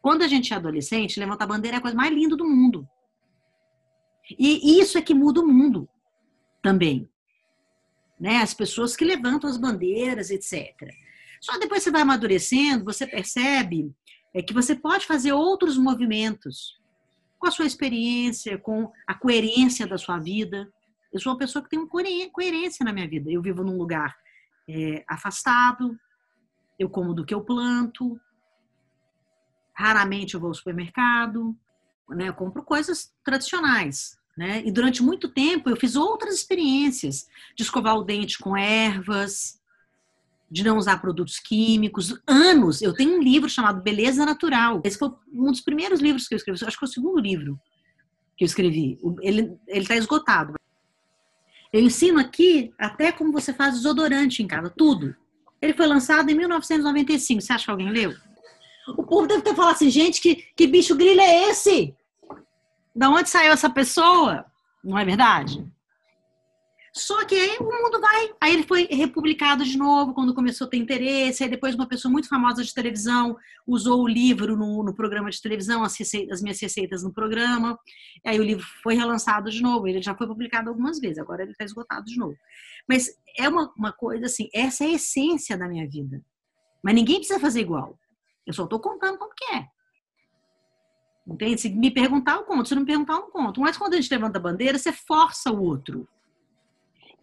Quando a gente é adolescente, levantar bandeira é a coisa mais linda do mundo. E isso é que muda o mundo também. Né? As pessoas que levantam as bandeiras, etc. Só depois você vai amadurecendo, você percebe é, que você pode fazer outros movimentos com a sua experiência, com a coerência da sua vida. Eu sou uma pessoa que tem uma coerência na minha vida. Eu vivo num lugar é, afastado, eu como do que eu planto, raramente eu vou ao supermercado, né? Eu compro coisas tradicionais, né? E durante muito tempo eu fiz outras experiências de escovar o dente com ervas, de não usar produtos químicos. Anos, eu tenho um livro chamado Beleza Natural. Esse foi um dos primeiros livros que eu escrevi, acho que foi o segundo livro que eu escrevi. Ele está esgotado. Eu ensino aqui até como você faz desodorante em casa, tudo. Ele foi lançado em 1995. Você acha que alguém leu? O povo deve ter falado assim, gente, que, que bicho grilo é esse? Da onde saiu essa pessoa? Não é verdade? Só que aí o mundo vai. Aí ele foi republicado de novo quando começou a ter interesse. Aí depois uma pessoa muito famosa de televisão usou o livro no, no programa de televisão, as, receitas, as, minhas receitas no programa. Aí o livro foi relançado de novo. Ele já foi publicado algumas vezes, agora ele está esgotado de novo. Mas é uma, uma coisa assim, essa é a essência da minha vida. Mas ninguém precisa fazer igual. Eu só estou contando como que é. Entende? Se me perguntar, eu conto. Se não me perguntar, eu não conto. Mas quando a gente levanta a bandeira, você força o outro.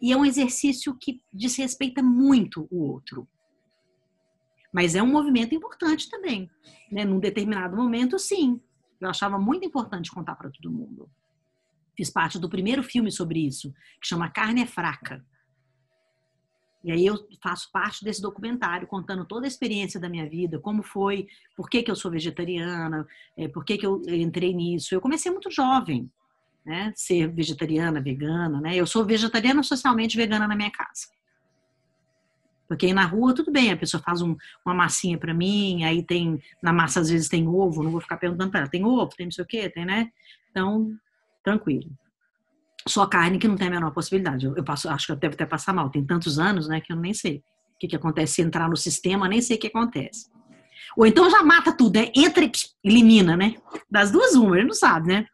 E é um exercício que desrespeita muito o outro. Mas é um movimento importante também. Né? Num determinado momento, sim. Eu achava muito importante contar para todo mundo. Fiz parte do primeiro filme sobre isso, que chama Carne é Fraca. E aí eu faço parte desse documentário, contando toda a experiência da minha vida, como foi, por que, que eu sou vegetariana, é, por que, que eu entrei nisso. Eu comecei muito jovem, né? Ser vegetariana, vegana, né? Eu sou vegetariana socialmente vegana na minha casa. Porque aí na rua, tudo bem, a pessoa faz um, uma massinha para mim, aí tem, na massa às vezes tem ovo, não vou ficar perguntando para ela, tem ovo, tem não sei o quê, tem, né? Então, tranquilo só carne que não tem a menor possibilidade. Eu, eu passo, acho que eu devo até passar mal. Tem tantos anos, né, que eu nem sei o que, que acontece se entrar no sistema, nem sei o que acontece. Ou então já mata tudo, né? Entra e elimina, né? Das duas, uma, ele não sabe, né?